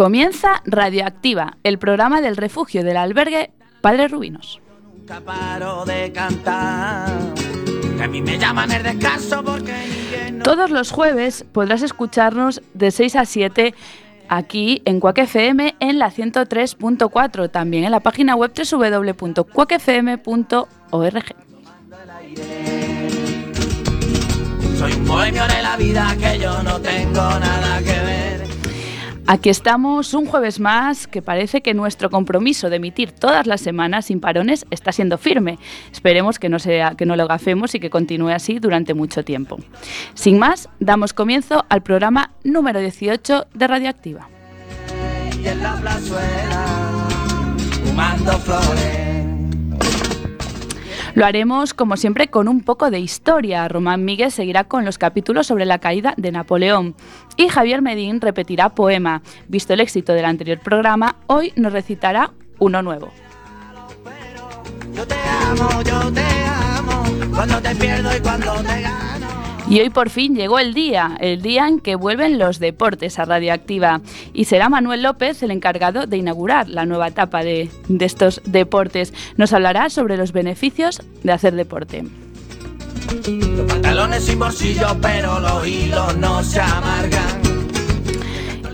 Comienza Radioactiva, el programa del refugio del albergue Padre Rubinos. Nunca paro de cantar. Que a mí me llaman el descanso porque no- Todos los jueves podrás escucharnos de 6 a 7 aquí en Cuac FM en la 103.4, también en la página web www.cuacfm.org. Soy un bohemio de la vida que yo no tengo nada que ver. Aquí estamos un jueves más que parece que nuestro compromiso de emitir todas las semanas sin parones está siendo firme. Esperemos que no, que no lo gafemos y que continúe así durante mucho tiempo. Sin más, damos comienzo al programa número 18 de Radioactiva. Lo haremos, como siempre, con un poco de historia. Román Míguez seguirá con los capítulos sobre la caída de Napoleón. Y Javier Medín repetirá poema. Visto el éxito del anterior programa, hoy nos recitará uno nuevo. Yo te amo, yo te amo. Cuando te pierdo y cuando te gano. Y hoy por fin llegó el día, el día en que vuelven los deportes a Radioactiva. Y será Manuel López el encargado de inaugurar la nueva etapa de, de estos deportes. Nos hablará sobre los beneficios de hacer deporte. Los pantalones sin bolsillo, pero los hilos no se amargan.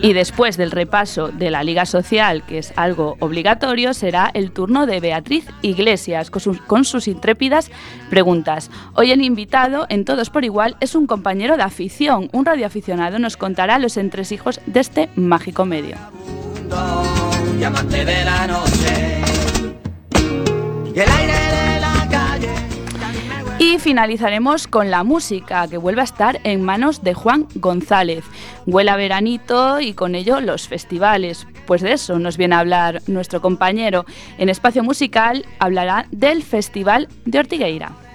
Y después del repaso de la Liga Social, que es algo obligatorio, será el turno de Beatriz Iglesias con sus, intrépidas preguntas. Hoy el invitado, en Todos por Igual, es un compañero de afición. Un radioaficionado nos contará los entresijos de este mágico medio. Y el aire Y finalizaremos con la música, que vuelve a estar en manos de Juan González. Huele a veranito y con ello los festivales. Pues de eso nos viene a hablar nuestro compañero. En Espacio Musical hablará del Festival de Ortigueira.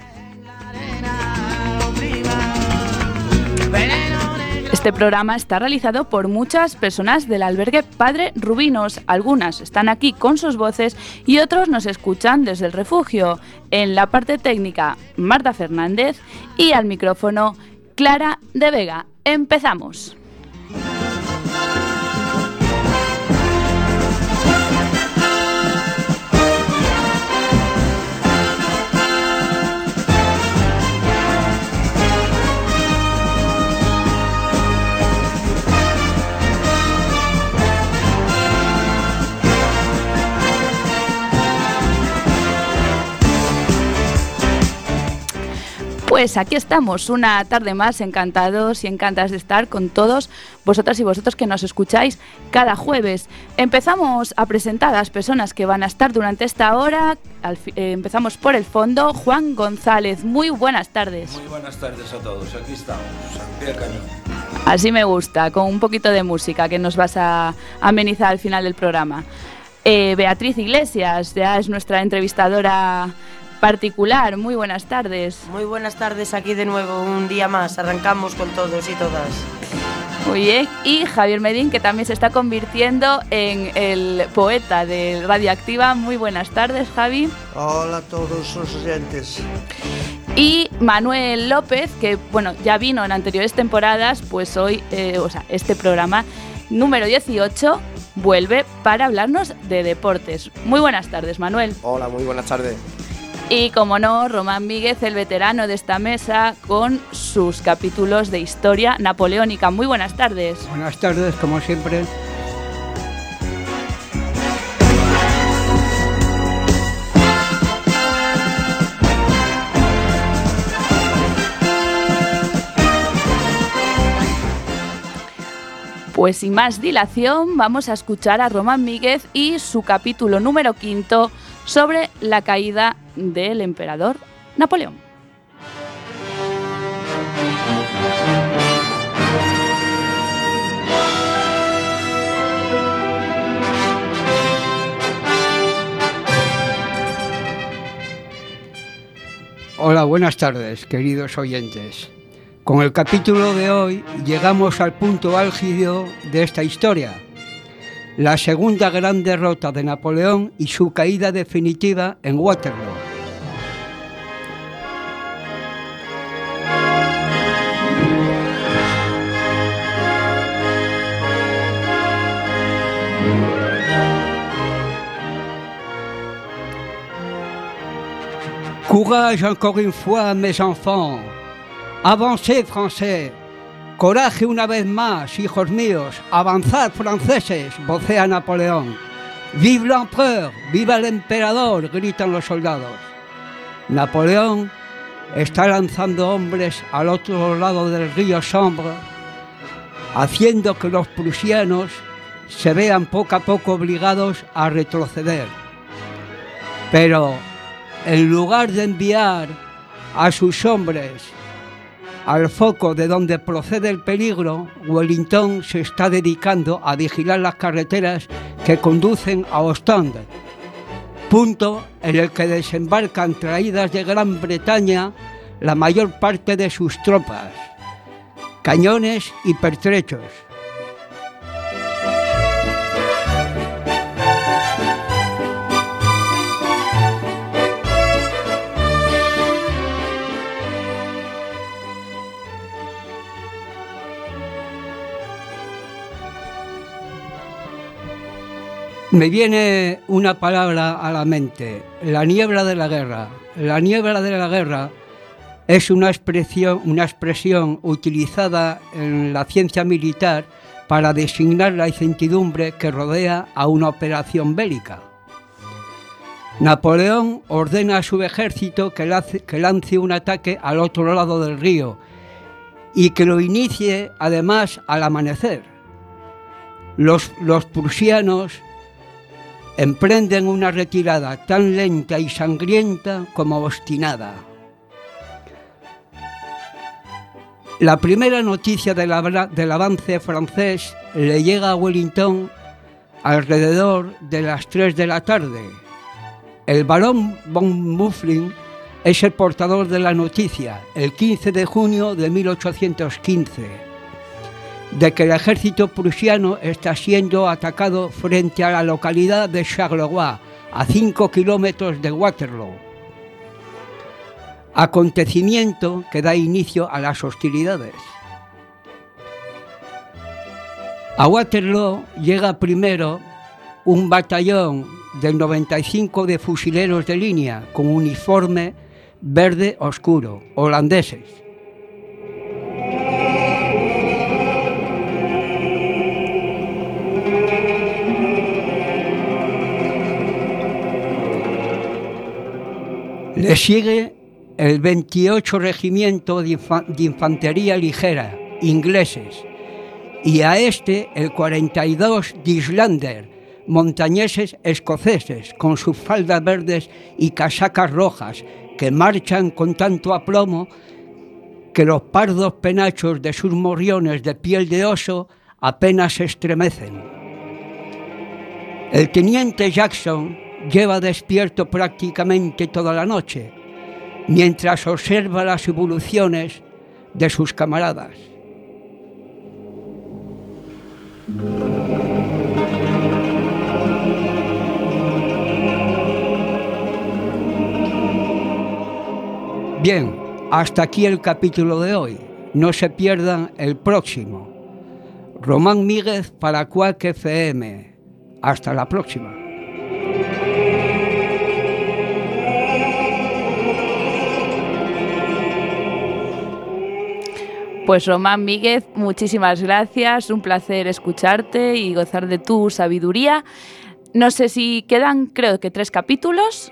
Este programa está realizado por muchas personas del albergue Padre Rubinos. Algunas están aquí con sus voces y otros nos escuchan desde el refugio. En la parte técnica, Marta Fernández y al micrófono, Clara de Vega. Empezamos. Pues aquí estamos, una tarde más, encantados y encantadas de estar con todos vosotras y vosotros que nos escucháis cada jueves. Empezamos a presentar a las personas que van a estar durante esta hora. Al eh, empezamos por el fondo. Juan González, muy buenas tardes. Muy buenas tardes a todos, aquí estamos, al cañón. Así me gusta, con un poquito de música que nos vas a amenizar al final del programa. Eh, Beatriz Iglesias, ya es nuestra entrevistadora particular. Muy buenas tardes. Muy buenas tardes aquí de nuevo, un día más. Arrancamos con todos y todas. Muy bien. Y Javier Medín, que también se está convirtiendo en el poeta de Radioactiva. Muy buenas tardes, Javi. Hola a todos los oyentes. Y Manuel López, que bueno, ya vino en anteriores temporadas, pues hoy, eh, o sea, este programa número 18 vuelve para hablarnos de deportes. Muy buenas tardes, Manuel. Hola, muy buenas tardes. Y como no, Román Míguez, el veterano de esta mesa, con sus capítulos de historia napoleónica. Muy buenas tardes. Buenas tardes, como siempre. Pues sin más dilación, vamos a escuchar a Román Míguez y su capítulo número quinto sobre la caída del emperador Napoleón. Hola, buenas tardes, queridos oyentes. Con el capítulo de hoy llegamos al punto álgido de esta historia, la segunda gran derrota de Napoleón y su caída definitiva en Waterloo. Courage encore une fois, mes enfants. Avancez, Français. Coraje una vez más, hijos míos. Avanzad, franceses, vocea Napoleón. Vive l'empereur, viva el emperador, gritan los soldados. Napoleón está lanzando hombres al otro lado del río Sombre, haciendo que los prusianos se vean poco a poco obligados a retroceder. Pero en lugar de enviar a sus hombres al foco de donde procede el peligro, Wellington se está dedicando a vigilar las carreteras que conducen a Ostende, punto en el que desembarcan traídas de Gran Bretaña la mayor parte de sus tropas, cañones y pertrechos. Me viene una palabra a la mente, la niebla de la guerra. La niebla de la guerra es una expresión, utilizada en la ciencia militar para designar la incertidumbre que rodea a una operación bélica. Napoleón ordena a su ejército que lance, un ataque al otro lado del río y que lo inicie además al amanecer. Los prusianos emprenden una retirada tan lenta y sangrienta como obstinada. La primera noticia del, avance francés le llega a Wellington alrededor de las 3 de la tarde. El barón von Muffling es el portador de la noticia el 15 de junio de 1815 de que el ejército prusiano está siendo atacado frente a la localidad de Charleroi, a 5 kilómetros de Waterloo. Acontecimiento que da inicio a las hostilidades. A Waterloo llega primero un batallón del 95 de fusileros de línea con uniforme verde oscuro, holandeses. Le sigue el 28 Regimiento de, Infa- de Infantería Ligera, ingleses, y a este el 42 de Islander, montañeses escoceses, con sus faldas verdes y casacas rojas, que marchan con tanto aplomo que los pardos penachos de sus morriones de piel de oso apenas se estremecen. El teniente Jackson lleva despierto prácticamente toda la noche, mientras observa las evoluciones de sus camaradas. Bien, hasta aquí el capítulo de hoy. No se pierdan el próximo. Román Míguez para Cuac FM. Hasta la próxima. Pues Román Míguez, muchísimas gracias, un placer escucharte y gozar de tu sabiduría. No sé si quedan, creo que tres capítulos.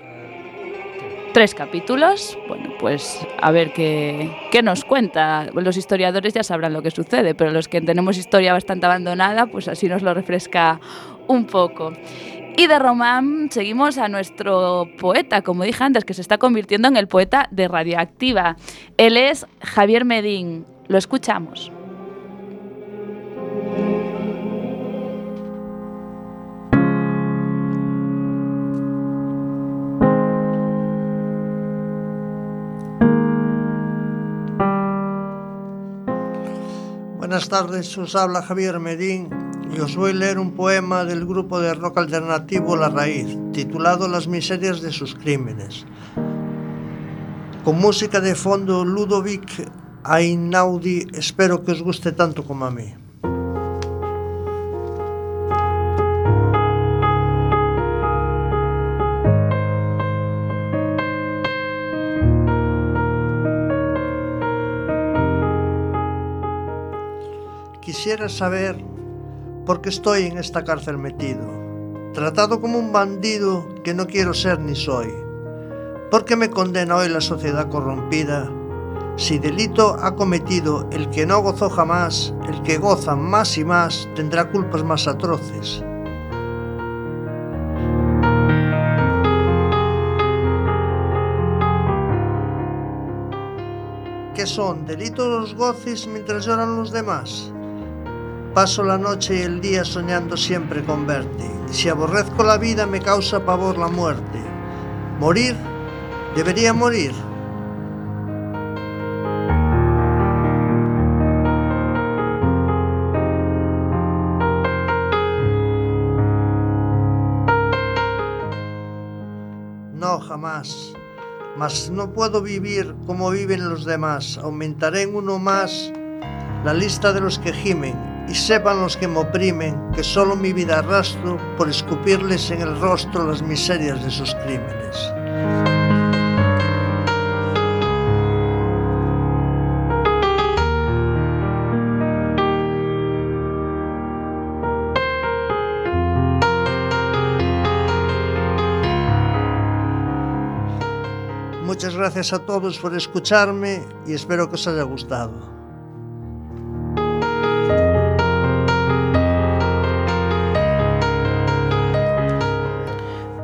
Tres capítulos. Bueno, pues a ver qué, qué nos cuenta. Los historiadores ya sabrán lo que sucede, pero los que tenemos historia bastante abandonada, pues así nos lo refresca un poco. Y de Román seguimos a nuestro poeta, como dije antes, que se está convirtiendo en el poeta de Radioactiva. Él es Javier Medín. Lo escuchamos. Buenas tardes, os habla Javier Medín y os voy a leer un poema del grupo de rock alternativo La Raíz, titulado Las miserias de sus crímenes. Con música de fondo Ludovic a Inaudi. Espero que os guste tanto como a mí. Quisiera saber por qué estoy en esta cárcel metido, tratado como un bandido que no quiero ser ni soy. ¿Por qué me condena hoy la sociedad corrompida si delito ha cometido el que no gozó jamás, el que goza más y más tendrá culpas más atroces. ¿Qué son? ¿Delitos los goces mientras lloran los demás? Paso la noche y el día soñando siempre con verte, si aborrezco la vida me causa pavor la muerte. ¿Morir? ¿Debería morir? Mas no puedo vivir como viven los demás. Aumentaré en uno más la lista de los que gimen y sepan los que me oprimen que solo mi vida arrastro por escupirles en el rostro las miserias de sus crímenes. Gracias a todos por escucharme y espero que os haya gustado.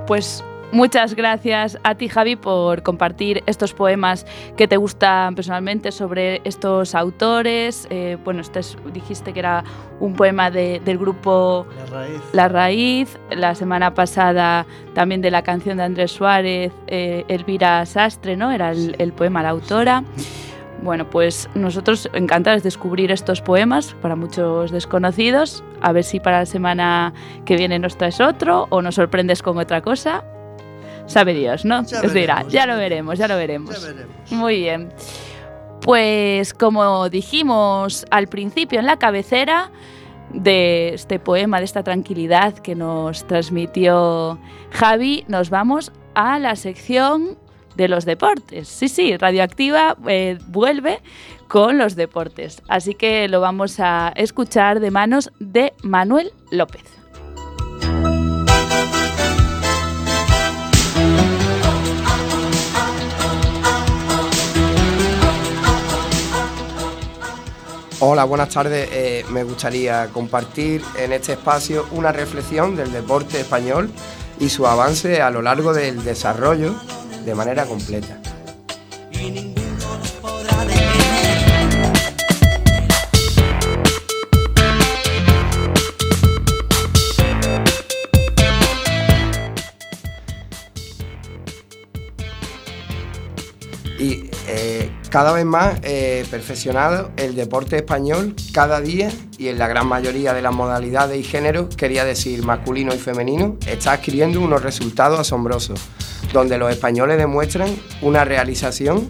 Pues muchas gracias a ti, Javi, por compartir estos poemas que te gustan personalmente sobre estos autores. Eh, bueno, este es- dijiste que era un poema de- del grupo La raíz. La Raíz. La semana pasada también de la canción de Andrés Suárez, eh, Elvira Sastre, ¿no? Era el, el poema La autora. Bueno, pues nosotros encantados de descubrir estos poemas para muchos desconocidos. A ver si para la semana que viene nos traes otro o nos sorprendes con otra cosa. Sabe Dios, ¿no? Ya Os dirá, veremos, ya lo veremos. veremos, ya lo veremos. Ya veremos. Muy bien. Pues como dijimos al principio en la cabecera de este poema, de esta tranquilidad que nos transmitió Javi, nos vamos a la sección de los deportes. Sí, sí, Radioactiva eh, vuelve con los deportes. Así que lo vamos a escuchar de manos de Manuel López. Hola, buenas tardes. Eh, me gustaría compartir en este espacio una reflexión del deporte español y su avance a lo largo del desarrollo de manera completa. Y eh, cada vez más eh, perfeccionado el deporte español cada día y en la gran mayoría de las modalidades y géneros, quería decir masculino y femenino, está adquiriendo unos resultados asombrosos, donde los españoles demuestran una realización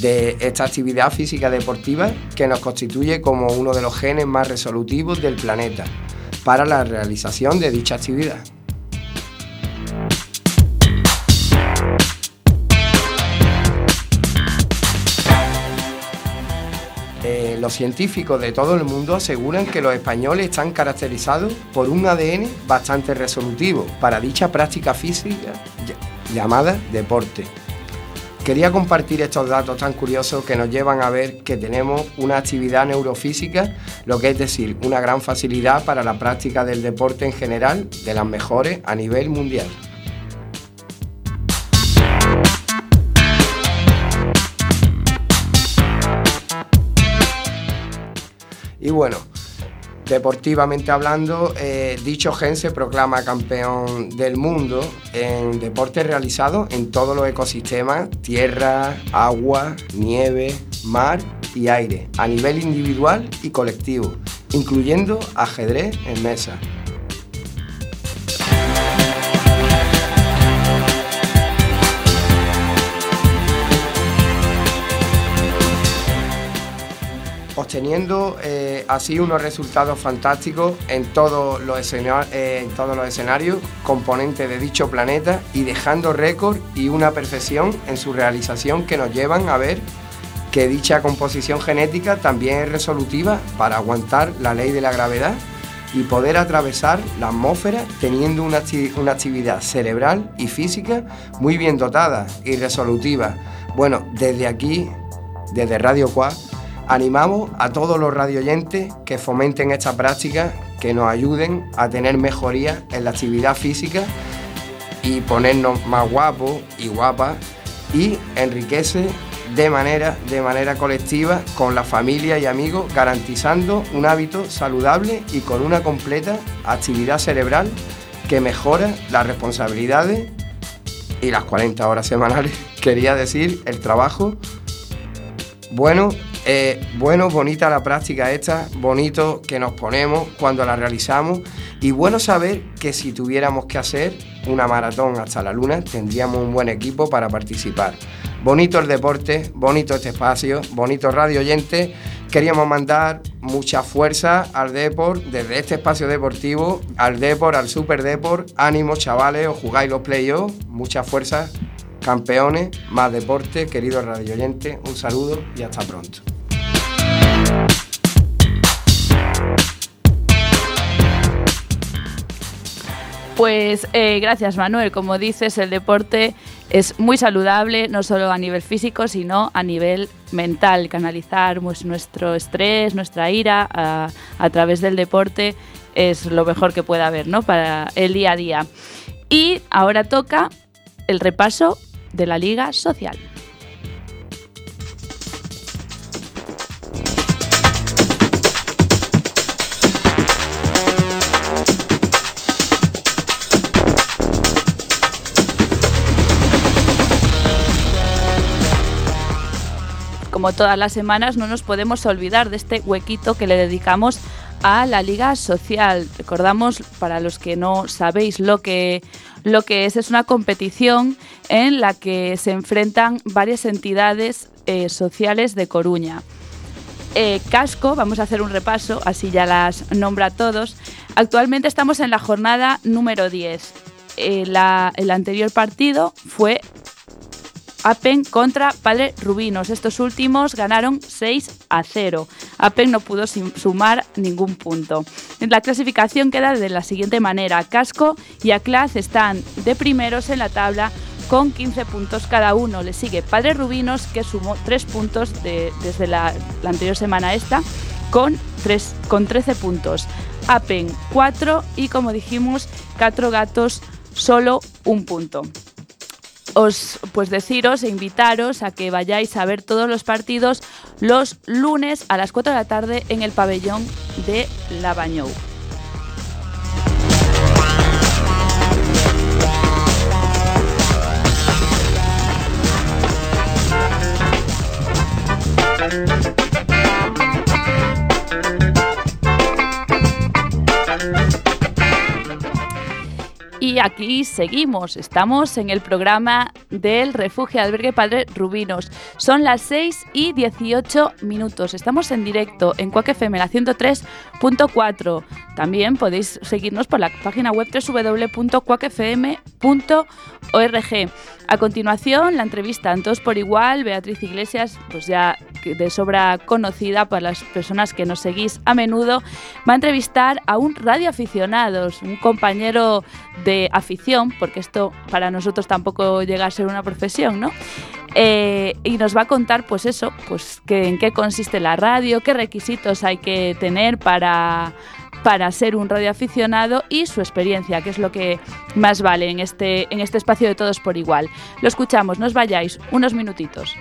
de esta actividad física deportiva que nos constituye como uno de los genes más resolutivos del planeta para la realización de dicha actividad. Los científicos de todo el mundo aseguran que los españoles están caracterizados por un ADN bastante resolutivo para dicha práctica física ll- llamada deporte. Quería compartir estos datos tan curiosos que nos llevan a ver que tenemos una actividad neurofísica, lo que es decir, una gran facilidad para la práctica del deporte en general, de las mejores a nivel mundial. Y bueno, deportivamente hablando, eh, dicho gen se proclama campeón del mundo en deportes realizados en todos los ecosistemas, tierra, agua, nieve, mar y aire, a nivel individual y colectivo, incluyendo ajedrez en mesa. Obteniendo eh, así unos resultados fantásticos en todos, los escena- eh, en todos los escenarios componentes de dicho planeta y dejando récord y una perfección en su realización que nos llevan a ver que dicha composición genética también es resolutiva para aguantar la ley de la gravedad y poder atravesar la atmósfera teniendo una, actividad cerebral y física muy bien dotada y resolutiva. Bueno, desde aquí, desde Radio Cuá, animamos a todos los radioyentes que fomenten esta práctica, que nos ayuden a tener mejoría en la actividad física y ponernos más guapos y guapas y enriquece de manera, de manera colectiva con la familia y amigos, garantizando un hábito saludable y con una completa actividad cerebral que mejora las responsabilidades y las 40 horas semanales, quería decir, el trabajo. Bueno, eh, bueno, bonita la práctica esta, bonito que nos ponemos cuando la realizamos y bueno saber que si tuviéramos que hacer una maratón hasta la luna tendríamos un buen equipo para participar. Bonito el deporte, bonito este espacio, bonito radio oyente. Queríamos mandar mucha fuerza al Deport desde este espacio deportivo, al Deport, al Super Deport. Ánimo, chavales, os jugáis los playoffs. Mucha fuerza, campeones, más deporte, queridos radio oyentes. Un saludo y hasta pronto. Pues eh, gracias Manuel, como dices, el deporte es muy saludable, no solo a nivel físico, sino a nivel mental, canalizar pues, nuestro estrés, nuestra ira a, través del deporte es lo mejor que pueda haber ¿no? para el día a día. Y ahora toca el repaso de la Liga Social. Como todas las semanas, no nos podemos olvidar de este huequito que le dedicamos a la Liga Social. Recordamos, para los que no sabéis lo que, lo que es, es una competición en la que se enfrentan varias entidades eh, sociales de Coruña. Eh, Casco, vamos a hacer un repaso, así ya las nombra a todos. Actualmente estamos en la jornada número 10. Eh, el anterior partido fue Apen contra Padre Rubinos. Estos últimos ganaron 6 a 0. Apen no pudo sumar ningún punto. La clasificación queda de la siguiente manera. Casco y Aclaz están de primeros en la tabla con 15 puntos cada uno. Le sigue Padre Rubinos que sumó 3 puntos desde la, anterior semana esta con, 3, con 13 puntos. Apen 4 y como dijimos, Cuatro Gatos solo un punto os pues deciros e invitaros a que vayáis a ver todos los partidos los lunes a las 4 de la tarde en el pabellón de Lavañou. Y aquí seguimos, estamos en el programa del Refugio Albergue Padre Rubinos. Son las 6 y 18 minutos. Estamos en directo en Cuac FM, la 103.4. También podéis seguirnos por la página web www.cuacfm.org. A continuación, la entrevista en Todos por Igual, Beatriz Iglesias, pues ya de sobra conocida para las personas que nos seguís a menudo, va a entrevistar a un radioaficionado, un compañero de afición, porque esto para nosotros tampoco llega a ser una profesión, ¿no? Eh, y nos va a contar, pues eso, pues que, en qué consiste la radio, qué requisitos hay que tener para para ser un radioaficionado y su experiencia, que es lo que más vale en este, en este espacio de todos por igual. Lo escuchamos, no os vayáis, unos minutitos.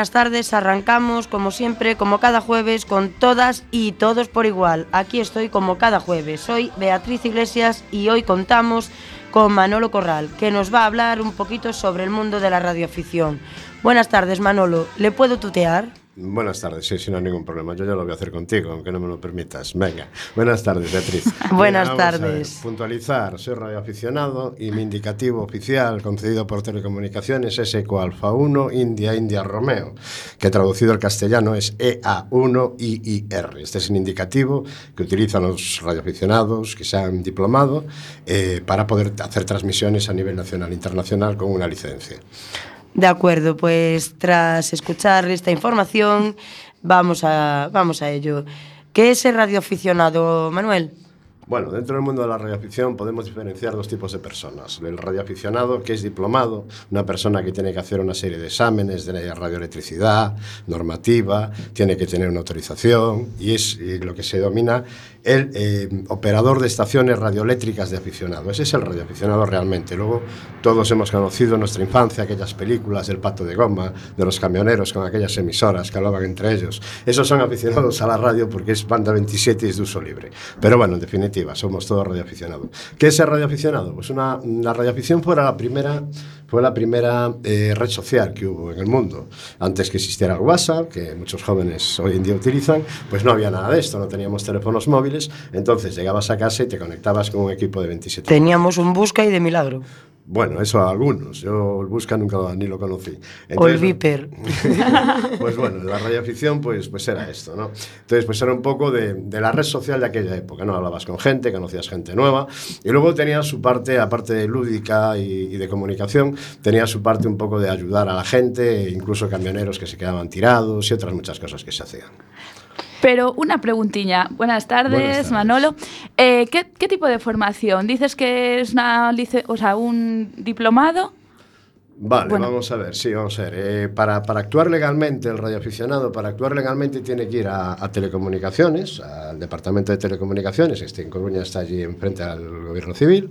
Buenas tardes. Arrancamos, como siempre, como cada jueves, con todas y todos por igual. Aquí estoy como cada jueves. Soy Beatriz Iglesias y hoy contamos con Manolo Corral, que nos va a hablar un poquito sobre el mundo de la radioafición. Buenas tardes, Manolo. ¿Le puedo tutear? Buenas tardes, sí, sí, no hay ningún problema. Yo ya lo voy a hacer contigo, aunque no me lo permitas. Venga, buenas tardes, Beatriz. Buenas Vamos a ver, tardes. puntualizar, soy radioaficionado y mi indicativo oficial concedido por Telecomunicaciones es ECO Alfa 1 India India Romeo, que traducido al castellano es E EA1IIR. Este es un indicativo que utilizan los radioaficionados que se han diplomado eh, para poder hacer transmisiones a nivel nacional e internacional con una licencia. De acuerdo, pues tras escuchar esta información, vamos a, vamos a ello. ¿Qué es el radioaficionado, Manuel? Bueno, dentro del mundo de la radioafición podemos diferenciar dos tipos de personas. El radioaficionado, que es diplomado, una persona que tiene que hacer una serie de exámenes de radioelectricidad, normativa, tiene que tener una autorización y es eh, lo que se denomina el eh, operador de estaciones radioeléctricas de aficionado. Ese es el radioaficionado realmente. Luego todos hemos conocido en nuestra infancia aquellas películas del pato de goma, de los camioneros con aquellas emisoras que hablaban entre ellos. Esos son aficionados a la radio porque es banda 27 y es de uso libre. Pero bueno, en definitiva, somos todos radioaficionados. ¿Qué es el radioaficionado? Pues una, la radioafición fue la primera, fue la primera eh, red social que hubo en el mundo. Antes que existiera el WhatsApp, que muchos jóvenes hoy en día utilizan, pues no había nada de esto, no teníamos teléfonos móviles, entonces llegabas a casa y te conectabas con un equipo de 27 Teníamos un busca y de milagro. Bueno, eso a algunos. Yo el Busca nunca ni lo conocí. o el Entonces, Viper. pues bueno, la radioafición pues, pues era esto, ¿no? Entonces pues era un poco de, de la red social de aquella época, ¿no? Hablabas con gente, conocías gente nueva y luego tenía su parte, aparte de lúdica y, y de comunicación, tenía su parte un poco de ayudar a la gente, incluso camioneros que se quedaban tirados y otras muchas cosas que se hacían. Pero una preguntilla. Buenas tardes, Buenas tardes. Manolo. Eh, ¿qué, qué tipo de formación? Dices que es una o sea, un diplomado. Vale, Bueno. vamos a ver, sí, vamos a ver. Eh, para, para actuar legalmente, el radioaficionado, para actuar legalmente tiene que ir a, a telecomunicaciones, al departamento de telecomunicaciones, este en Coruña está allí enfrente al gobierno civil,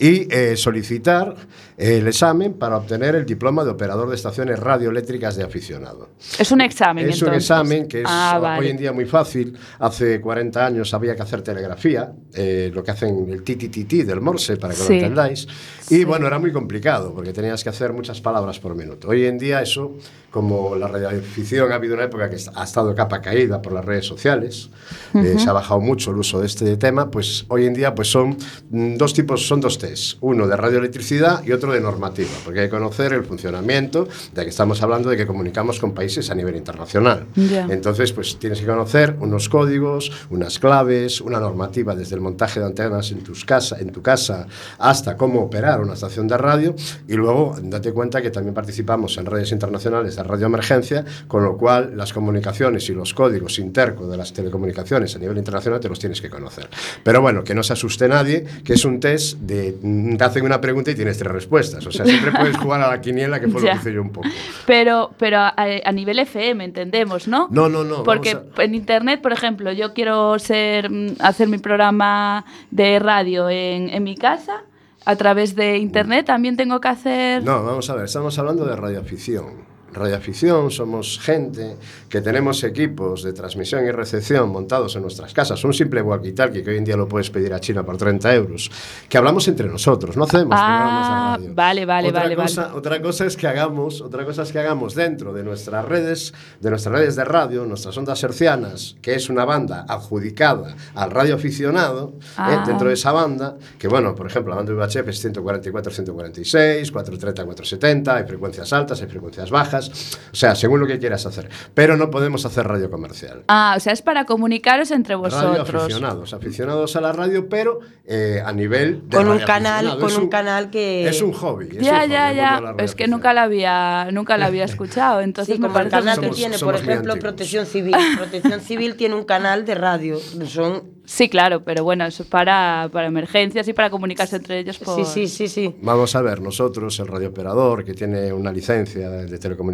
y eh, solicitar el examen para obtener el diploma de operador de estaciones radioeléctricas de aficionado. Es un examen. Es un entonces. examen que es Ah, hoy vale. en día muy fácil. Hace 40 años había que hacer telegrafía, eh, lo que hacen el TTTT del Morse, para que Sí. lo entendáis. Y bueno, era muy complicado porque tenías que hacer muchas palabras por minuto. Hoy en día eso, como la radioafición ha habido una época que ha estado capa caída por las redes sociales, eh, se ha bajado mucho el uso de este tema, pues hoy en día pues son mm, dos tipos, son dos test, uno de radioelectricidad y otro de normativa, porque hay que conocer el funcionamiento de que estamos hablando de que comunicamos con países a nivel internacional. Ya. Entonces, pues tienes que conocer unos códigos, unas claves, una normativa desde el montaje de antenas en, tus casa, en tu casa hasta cómo operar una estación de radio y luego date cuenta que también participamos en redes internacionales de radioemergencia, con lo cual las comunicaciones y los códigos interco de las telecomunicaciones a nivel internacional te los tienes que conocer. Pero bueno, que no se asuste nadie, que es un test de te hacen una pregunta y tienes tres respuestas. O sea, siempre puedes jugar a la quiniela, que fue Ya. lo que hice yo un poco. Pero, pero a, a nivel FM, entendemos, ¿no? No, no, no. Porque a- en internet, por ejemplo, yo quiero ser mm, hacer mi programa de radio en, en mi casa. A través de internet también tengo que hacer. No, vamos a ver, estamos hablando de radioafición. Radioafición somos gente que tenemos equipos de transmisión y recepción montados en nuestras casas. Un simple walkie-talkie que hoy en día lo puedes pedir a China por 30 euros. Que hablamos entre nosotros, no hacemos programas Ah, de radio. vale, vale, otra vale, cosa, vale. Otra cosa es que hagamos, otra cosa es que hagamos dentro de nuestras redes, de nuestras redes de radio, nuestras ondas hercianas, que es una banda adjudicada al radioaficionado, ¿eh? Ah. dentro de esa banda, que bueno, por ejemplo, la banda VHF es 144, 146, 430, 470, hay frecuencias altas, hay frecuencias bajas, o sea, según lo que quieras hacer. Pero no podemos hacer radio comercial. Ah, o sea, es para comunicaros entre Radio vosotros. aficionados, aficionados a la radio, pero eh, a nivel de Con un canal, con Es un canal que- Es un hobby. es Ya, un ya, hobby, ya. Es que nunca la había, nunca la había escuchado. Entonces Sí, me como el parece canal que Somos- tiene, por somos ejemplo. Protección Civil. Protección Civil tiene un canal de radio. Son Sí, claro, pero bueno, eso es para, para emergencias y para comunicarse entre ellos por... Sí, sí, sí, sí. Vamos a ver, nosotros, el radiooperador, que tiene una licencia de telecomunicaciones,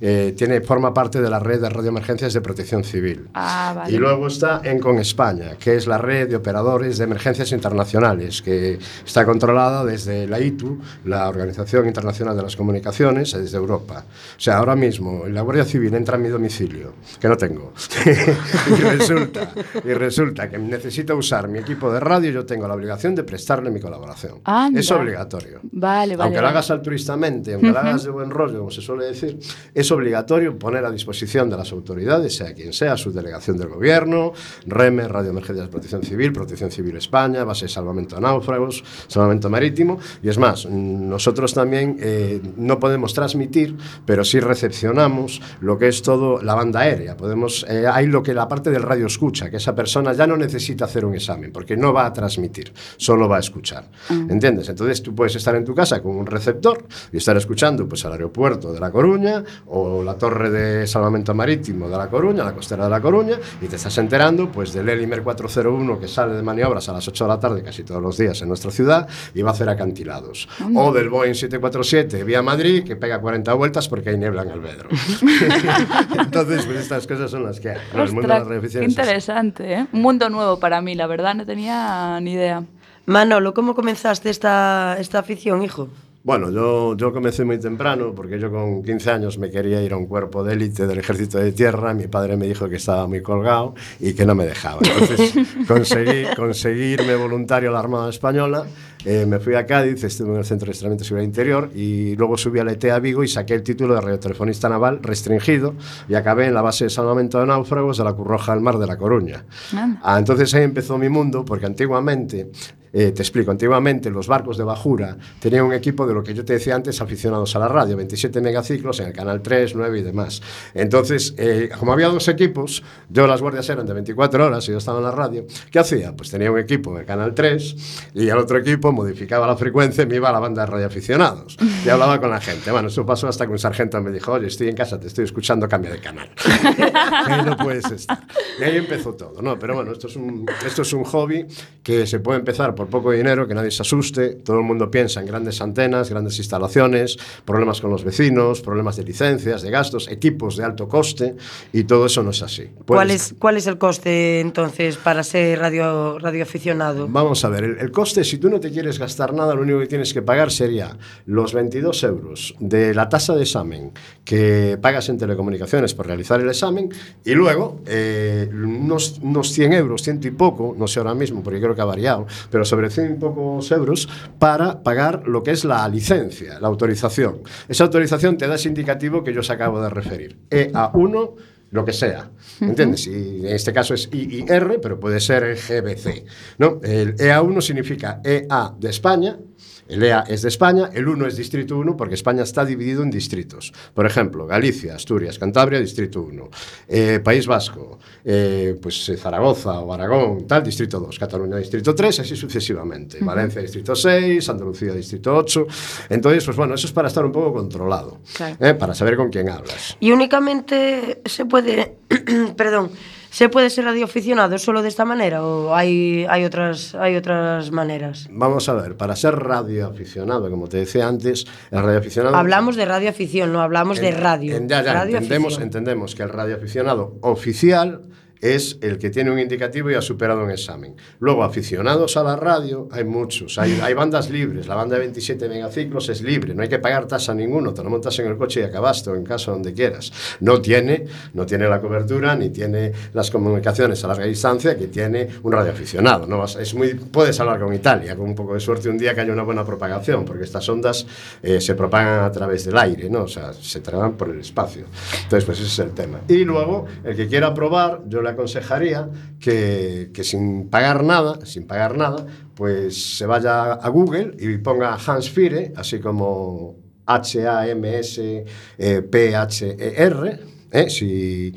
eh, tiene, forma parte de la red de radioemergencias de protección civil. Ah, vale. Y luego está Encon España, que es la red de operadores de emergencias internacionales, que está controlada desde la ITU, la Organización Internacional de las Comunicaciones, desde Europa. O sea, ahora mismo la Guardia Civil entra a mi domicilio, que no tengo, y, resulta, y resulta que necesito usar mi equipo de radio, yo tengo la obligación de prestarle mi colaboración. Anda. Es obligatorio. Vale, vale. Aunque lo hagas altruistamente, aunque lo hagas de buen rollo, como se suele decir, es obligatorio poner a disposición de las autoridades, sea quien sea, su delegación del gobierno, REME, Radio Emergencias de Protección Civil, Protección Civil España, Base de Salvamento de Náufragos, Salvamento Marítimo, y es más, mm, nosotros también eh, no podemos transmitir, pero sí recepcionamos lo que es todo la banda aérea. Podemos, eh, hay lo que la parte del radio escucha, que esa persona ya no necesita hacer un examen, porque no va a transmitir, solo va a escuchar. ¿Entiendes? Entonces tú puedes estar en tu casa con un receptor y estar escuchando pues, al aeropuerto de La Coruña o la torre de salvamento marítimo de La Coruña, la costera de La Coruña, y te estás enterando pues, del Elimer 401 que sale de maniobras a las 8 de la tarde casi todos los días en nuestra ciudad y va a hacer acantilados. O del Boeing 747 vía Madrid que pega 40 vueltas porque hay niebla en el vedro. Entonces, pues estas cosas son las que hay. ¿no? El mundo de Ostras, las qué interesante, ¿eh? Un mundo nuevo para mí, la verdad, no tenía ni idea. Manolo, ¿cómo comenzaste esta, esta afición, hijo? Bueno, yo, yo comencé muy temprano porque yo con 15 años me quería ir a un cuerpo de élite del ejército de tierra. Mi padre me dijo que estaba muy colgado y que no me dejaba. Entonces conseguí, conseguí irme voluntario a la Armada Española. Eh, me fui a Cádiz, estuve en el Centro de Entrenamiento de Seguridad Interior y luego subí a la a Vigo y saqué el título de radiotelefonista naval restringido y acabé en la base de salvamento de náufragos de la Cruz Roja del Mar de La Coruña. Ah, entonces ahí empezó mi mundo porque antiguamente eh, te explico, antiguamente los barcos de bajura tenían un equipo de lo que yo te decía antes, aficionados a la radio, 27 megaciclos en el canal 3, 9 y demás. Entonces, eh, como había dos equipos, yo las guardias eran de 24 horas y yo estaba en la radio, ¿qué hacía? Pues tenía un equipo en el canal 3 y el otro equipo modificaba la frecuencia y me iba a la banda de radioaficionados y hablaba con la gente. Bueno, eso pasó hasta que un sargento me dijo, oye, estoy en casa, te estoy escuchando, cambia de canal. Ahí no puedes estar. Y ahí empezó todo, ¿no? Pero bueno, esto es, un, esto es un hobby que se puede empezar por poco dinero, que nadie se asuste. Todo el mundo piensa en grandes antenas, grandes instalaciones, problemas con los vecinos, problemas de licencias, de gastos, equipos de alto coste, y todo eso no es así. ¿Cuál Puedes- es, ¿Cuál es el coste entonces para ser radio, radioaficionado? Vamos a ver, el, el coste, si tú no te quieres gastar nada, lo único que tienes que pagar sería los 22 euros de la tasa de examen que pagas en telecomunicaciones por realizar el examen y luego eh, unos, unos 100 euros, ciento y poco, no sé ahora mismo porque creo que ha variado, pero sobre 100 y pocos euros para pagar lo que es la licencia, la autorización. Esa autorización te da ese indicativo que yo os acabo de referir, EA1 lo que sea, ¿entiendes? Y en este caso es IIR, pero puede ser GBC, ¿no? El EA1 significa EA de España, El EA es de España, el 1 es Distrito 1 porque España está dividido en distritos. Por ejemplo, Galicia, Asturias, Cantabria, Distrito 1. Eh, País Vasco, eh, pues eh, Zaragoza o Aragón, tal, Distrito 2. Cataluña, Distrito 3, así sucesivamente. Valencia, Distrito 6, Andalucía, Distrito 8. Entonces, pues bueno, eso es para estar un poco controlado, claro. eh, para saber con quién hablas. Y únicamente se puede, perdón, se puede ser radioaficionado solo de esta manera o hay, hay, otras, hay otras maneras. Vamos a ver, para ser radioaficionado, como te decía antes, el radioaficionado... Hablamos de radioafición, no hablamos de radio. en- ya, ya, entendemos, entendemos que el radioaficionado oficial es el que tiene un indicativo y ha superado un examen. Luego, aficionados a la radio, hay muchos. Hay, hay bandas libres. La banda de 27 megaciclos es libre. No hay que pagar tasa a ninguno. Te lo montas en el coche y acabaste o en casa donde quieras. No tiene, no tiene la cobertura ni tiene las comunicaciones a larga distancia que tiene un radioaficionado. ¿no? Es muy, puedes hablar con Italia, con un poco de suerte un día que haya una buena propagación, porque estas ondas eh, se propagan a través del aire, ¿no? o sea, se tragan por el espacio. Entonces, pues ese es el tema. Y luego, el que quiera probar, yo le aconsejaría que, que sin pagar nada, sin pagar nada, pues se vaya a Google y ponga Hans Fire, así como H-A-M-S-P-H-E-R, ¿eh? si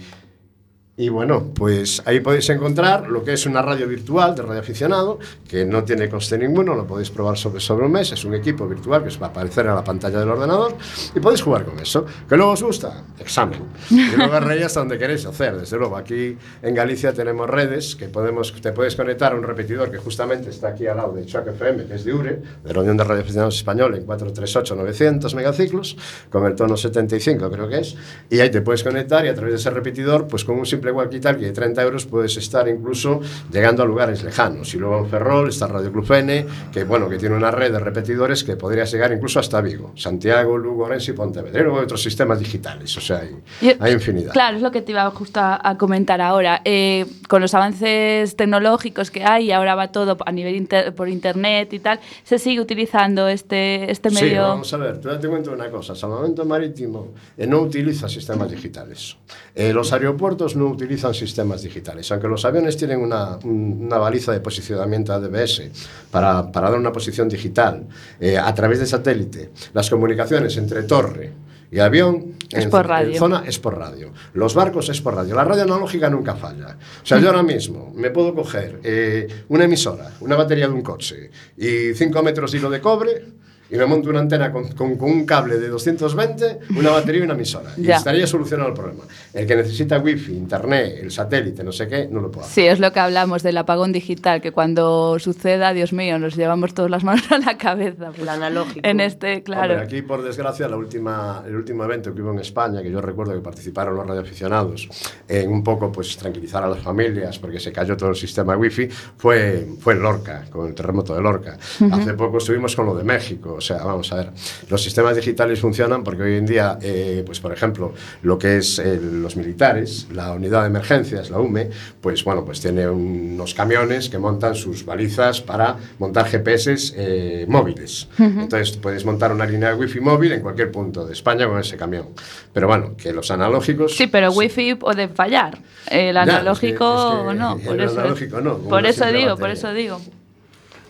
Y bueno, pues ahí podéis encontrar lo que es una radio virtual de radio aficionado, que no tiene coste ninguno, lo podéis probar sobre, sobre un mes, es un equipo virtual que os va a aparecer en la pantalla del ordenador y podéis jugar con eso. ¿Que luego os gusta? Examen. Y luego agarréis hasta donde queréis hacer. Desde luego, aquí en Galicia tenemos redes que podemos, te puedes conectar a un repetidor que justamente está aquí al lado de Choc FM, que es de URE, de la Unión de Radio Aficionados Español, en 438-900 megaciclos, con el tono 75 creo que es, y ahí te puedes conectar y a través de ese repetidor, pues con un simple walkie-talkie de 30 euros puedes estar incluso llegando a lugares lejanos. Y luego en Ferrol está Radio Club N, que bueno, que tiene una red de repetidores que podrías llegar incluso hasta Vigo, Santiago, Lugo, Orense y Pontevedra. Y luego hay otros sistemas digitales, o sea, hay, Yo- hay infinidad. Claro, es lo que te iba justo a, a comentar ahora. Eh, con los avances tecnológicos que hay, ahora va todo a nivel inter- por internet y tal, se sigue utilizando este, este Sí, medio. vamos a ver, tú date cuenta de una cosa, Salvamento Marítimo eh, no utiliza sistemas digitales. Eh, los aeropuertos no utilizan sistemas digitales, aunque los aviones tienen una, un- una baliza de posicionamiento ADBS para, para dar una posición digital eh, a través de satélite. Las comunicaciones entre torre y avión Es en, por en radio. zona es por radio. Los barcos es por radio. La radio analógica nunca falla. O sea, yo ahora mismo me puedo coger eh, una emisora, una batería de un coche y 5 metros de hilo de cobre y me monto una antena con, con- con un cable de 220, una batería y una emisora. Y Ya. estaría solucionado el problema. El que necesita wifi, internet, el satélite, no sé qué, no lo puede hacer. Sí, es lo que hablamos del apagón digital, que cuando suceda, Dios mío, nos llevamos todas las manos a la cabeza. El analógico. En este, claro. Hombre, aquí, por desgracia, la última, el último evento que hubo en España, que yo recuerdo que participaron los radioaficionados, en un poco pues tranquilizar a las familias, porque se cayó todo el sistema wifi, fue, fue en Lorca, con el terremoto de Lorca. Hace poco estuvimos con lo de México, o sea, vamos a ver, los sistemas digitales funcionan porque hoy en día, eh, pues por ejemplo, lo que es eh, los militares, la unidad de emergencias, la UME, pues bueno, pues tiene unos camiones que montan sus balizas para montar GPS eh, móviles. Entonces puedes montar una línea de wifi móvil en cualquier punto de España con ese camión. Pero bueno, que los analógicos... Sí, pero wifi puede fallar. El Ya, es que- analógico es que no. el Por eso, analógico no, por eso digo, por eso digo.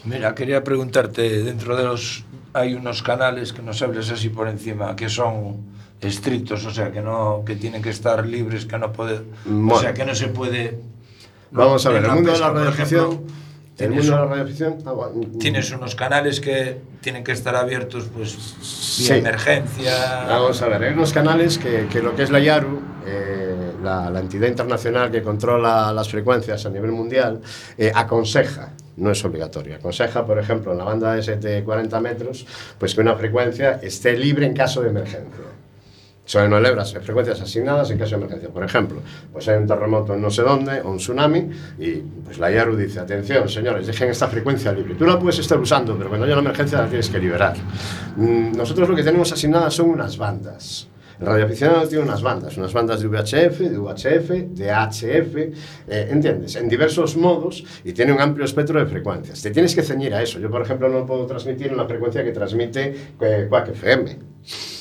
Mira, quería preguntarte, dentro de los... Hay unos canales que nos hables así por encima, que son estrictos, o sea, que no que tienen que estar libres, que no puede... Bueno. O sea, que no se puede... Vamos a ver, el la mundo de pesca, la por radioficción... El mundo de la radioficción... ah, bueno, Tienes unos canales que tienen que estar abiertos, pues, Sí. emergencia... Vamos a ver, hay unos canales que, que lo que es la IARU, eh, la, la entidad internacional que controla las frecuencias a nivel mundial, eh, aconseja, no es obligatorio, aconseja, por ejemplo, en la banda de 40 metros, pues que una frecuencia esté libre en caso de emergencia. Son no frecuencias asignadas en caso de emergencia. Por ejemplo, pues hay un terremoto en no sé dónde o un tsunami y pues la IARU dice, atención, señores, dejen esta frecuencia libre. Tú la puedes estar usando, pero cuando haya una emergencia la tienes que liberar. Mm, Nosotros lo que tenemos asignadas son unas bandas. Radioaficionado tiene unas bandas, unas bandas de VHF, de UHF, de HF, eh, ¿entiendes? En diversos modos y tiene un amplio espectro de frecuencias. Te tienes que ceñir a eso. Yo, por ejemplo, no puedo transmitir en la frecuencia que transmite eh, Quack FM.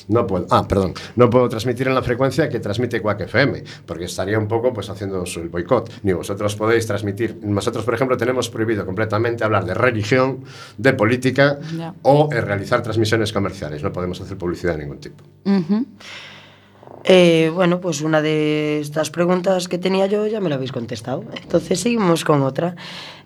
No puedo, ah, perdón, no puedo transmitir en la frecuencia que transmite Quack FM, porque estaría un poco pues haciendo el boicot. Ni vosotros podéis transmitir, nosotros por ejemplo tenemos prohibido completamente hablar de religión, de política o realizar transmisiones comerciales. No podemos hacer publicidad de ningún tipo. Eh, bueno, pues una de estas preguntas que tenía yo ya me la habéis contestado. Entonces seguimos con otra.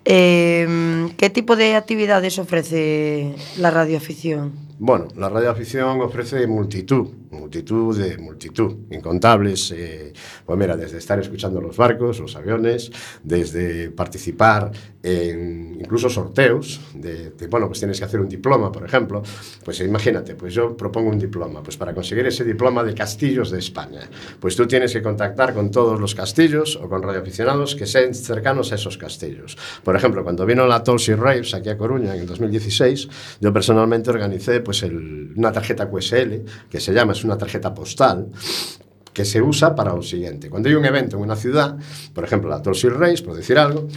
Eh, ¿Qué tipo de actividades ofrece la radioafición? Bueno, la radioafición ofrece multitud, multitud de multitud, incontables. eh, pues mira, desde estar escuchando los barcos, los aviones, desde participar en incluso sorteos, de, de, bueno, pues tienes que hacer un diploma, por ejemplo. Pues imagínate, pues yo propongo un diploma, pues para conseguir ese diploma de castillos de España, pues tú tienes que contactar con todos los castillos o con radioaficionados que sean cercanos a esos castillos. Por ejemplo, cuando vino la Tulsi Raves aquí a Coruña en el 2016, yo personalmente organicé pues una tarjeta QSL, que se llama, es una tarjeta postal, que se usa para lo siguiente. Cuando hay un evento en una ciudad, por ejemplo la Tulsi Race, por decir algo,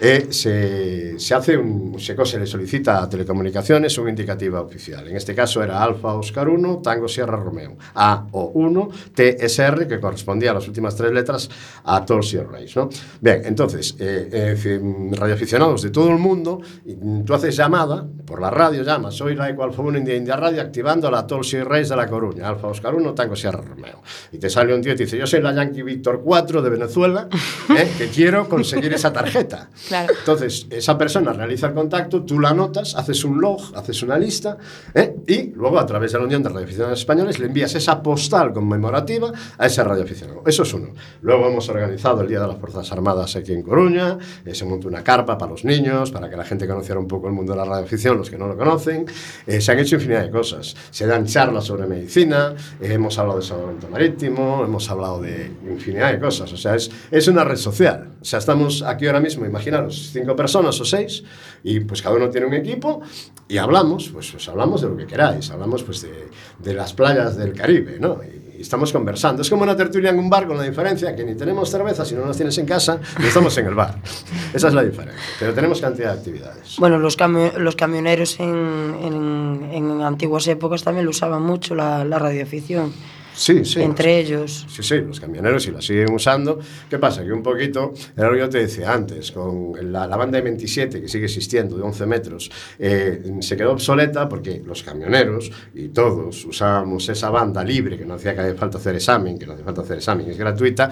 eh, se, se hace un, se, se le solicita a telecomunicaciones una indicativa oficial. En este caso era Alfa Oscar 1, Tango Sierra Romeo. A o 1, TSR, que correspondía a las últimas tres letras a Tulsi Race. ¿no? Bien, entonces, eh, eh, fi- radioaficionados de todo el mundo, tú haces llamada, por la radio llamas, soy la Eco Alfa 1 India India Radio, activando la Tulsi Race de La Coruña, Alfa Oscar 1, Tango Sierra Romeo. Y te sale un tío y te dice, yo soy la Yankee Víctor 4 de Venezuela, ¿eh? que quiero conseguir esa tarjeta. Claro. Entonces, esa persona realiza el contacto, tú la anotas, haces un log, haces una lista, ¿eh? y luego a través de la Unión de Radioaficionados Españoles le envías esa postal conmemorativa a ese radioaficionado. Eso es uno. Luego hemos organizado el Día de las Fuerzas Armadas aquí en Coruña, eh, se montó una carpa para los niños, para que la gente conociera un poco el mundo de la radioafición, los que no lo conocen. Eh, se han hecho infinidad de cosas. Se dan charlas sobre medicina, eh, hemos hablado de salvamento marítimo, hemos hablado de infinidad de cosas. O sea, es, es una red social. O sea, estamos aquí ahora mismo, imaginaros, cinco personas o seis, y pues cada uno tiene un equipo y hablamos, pues, pues hablamos de lo que queráis, hablamos pues de, de las playas del Caribe, ¿no? Y, y estamos conversando. Es como una tertulia en un bar con la diferencia que ni tenemos cerveza si no las tienes en casa, ni estamos en el bar. Esa es la diferencia. Pero tenemos cantidad de actividades. Bueno, los, camio- los camioneros en, en- en antiguas épocas también lo usaban mucho, la, la radioafición. Sí, sí. Entre ellos. Sí, sí, los camioneros y la siguen usando. ¿Qué pasa? Que un poquito, era lo que yo te decía antes, con la, la banda de 27, que sigue existiendo, de 11 metros, eh, se quedó obsoleta porque los camioneros y todos usábamos esa banda libre, que no hacía que haya falta hacer examen, que no hace falta hacer examen, es gratuita,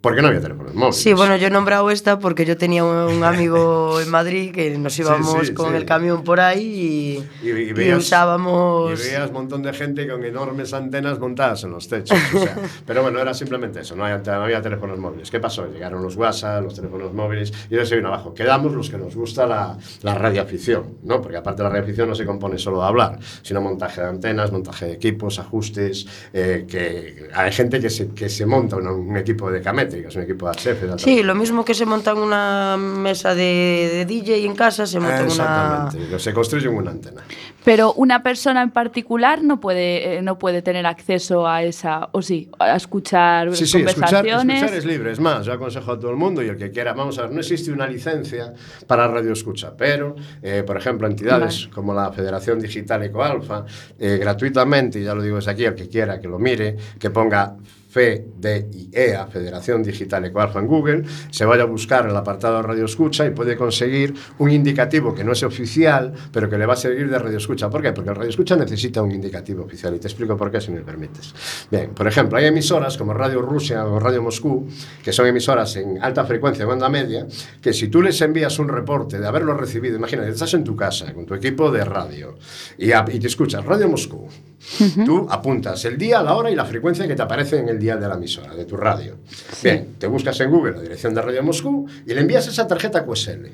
porque no había teléfonos móviles. Sí, bueno, yo he nombrado esta porque yo tenía un, amigo en Madrid que nos íbamos sí, con sí. el camión por ahí y, Y, y y veías, usábamos... y veías un montón de gente con enormes antenas montadas en los techos. o sea, pero bueno, era simplemente eso, no había, no había teléfonos móviles. ¿Qué pasó? Llegaron los WhatsApp, los teléfonos móviles, y de se vino abajo. Quedamos los que nos gusta la, la radioafición, ¿no? Porque aparte la radioafición no se compone solo de hablar, sino montaje de antenas, montaje de equipos, ajustes, eh, que hay gente que se, que se monta un, un equipo de camétricas, un equipo de HF. de alta Sí, lo mismo que se monta en una mesa de, de DJ en casa, se monta en una... Exactamente, se construye una antena. Pero una persona en particular no puede, eh, no puede tener acceso a esa, o sí, a escuchar Sí, sí, escuchar, conversaciones. escuchar es libre. Es más, yo aconsejo a todo el mundo y el que quiera, vamos a ver, no existe una licencia para radio escucha, pero, eh, por ejemplo, entidades como la Federación Digital Ecoalfa, eh, gratuitamente, y ya lo digo desde aquí, el que quiera que lo mire, que ponga FDIEA, Federación Digital Ecoalfa en Google, se vaya a buscar el apartado Radio Escucha y puede conseguir un indicativo que no es oficial, pero que le va a servir de Radio Escucha. ¿Por qué? Porque el Radio Escucha necesita un indicativo oficial y te explico por qué si me permites. Bien, por ejemplo, hay emisoras como Radio Rusia o Radio Moscú, que son emisoras en alta frecuencia banda media, que si tú les envías un reporte de haberlo recibido, imagínate, estás en tu casa con tu equipo de radio y, y te escuchas Radio Moscú, Tú apuntas el día, la hora y la frecuencia que te aparece en el dial de la emisora, de tu radio. Bien, te buscas en Google la dirección de Radio Moscú y le envías esa tarjeta QSL.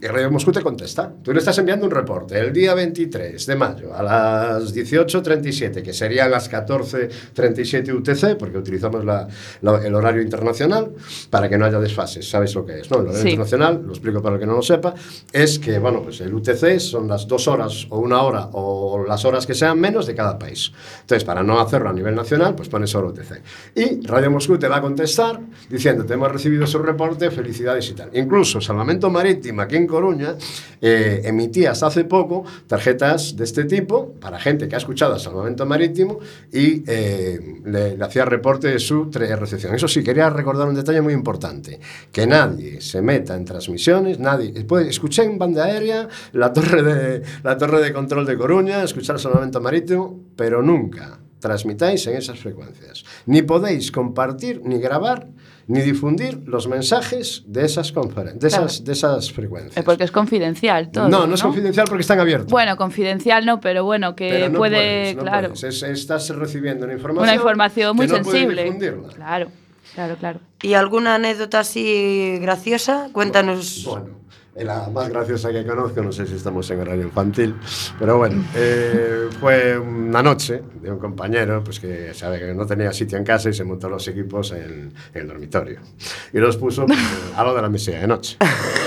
Y Radio Moscú te contesta. Tú le estás enviando un reporte el día 23 de mayo a las 18.37, que serían las 14.37 UTC, porque utilizamos la- la- el horario internacional para que no haya desfases. ¿Sabes lo que es? No? El horario Sí. internacional, lo explico para el que no lo sepa, es que, bueno, pues el UTC son las dos horas o una hora o las horas que sean menos de cada país. Entonces, para no hacerlo a nivel nacional, pues pones solo UTC. Y Radio Moscú te va a contestar diciendo, te hemos recibido su reporte, felicidades y tal. Incluso Salvamento Marítimo aquí en Coruña eh, emitía hasta hace poco tarjetas de este tipo para gente que ha escuchado a Salvamento Marítimo y eh, le, le hacía reporte de su recepción. Eso sí, quería recordar un detalle muy importante, que nadie se meta en transmisiones, nadie... Puede, escuché en banda aérea la torre, de, la torre de control de Coruña, escuchar Salvamento Marítimo, pero nunca transmitáis en esas frecuencias. Ni podéis compartir, ni grabar, ni difundir los mensajes de esas, conferen- de esas, de esas frecuencias. Eh, Porque es confidencial todo. no, no es confidencial porque están abiertos. Bueno, confidencial no, pero bueno, que Pero no puede, puedes, no claro. Es- estás recibiendo una información, una información muy que no sensible. difundirla. Claro, claro, claro. ¿Y alguna anécdota así graciosa? Cuéntanos. Bueno, é la máis graciosa que conozco, non sei sé si se estamos en horario infantil, pero bueno, eh, foi unha noche de un compañero pues, que sabe que non tenía sitio en casa e se montou os equipos en, en el dormitorio. E los puso pues, a lo de la mesía de noche.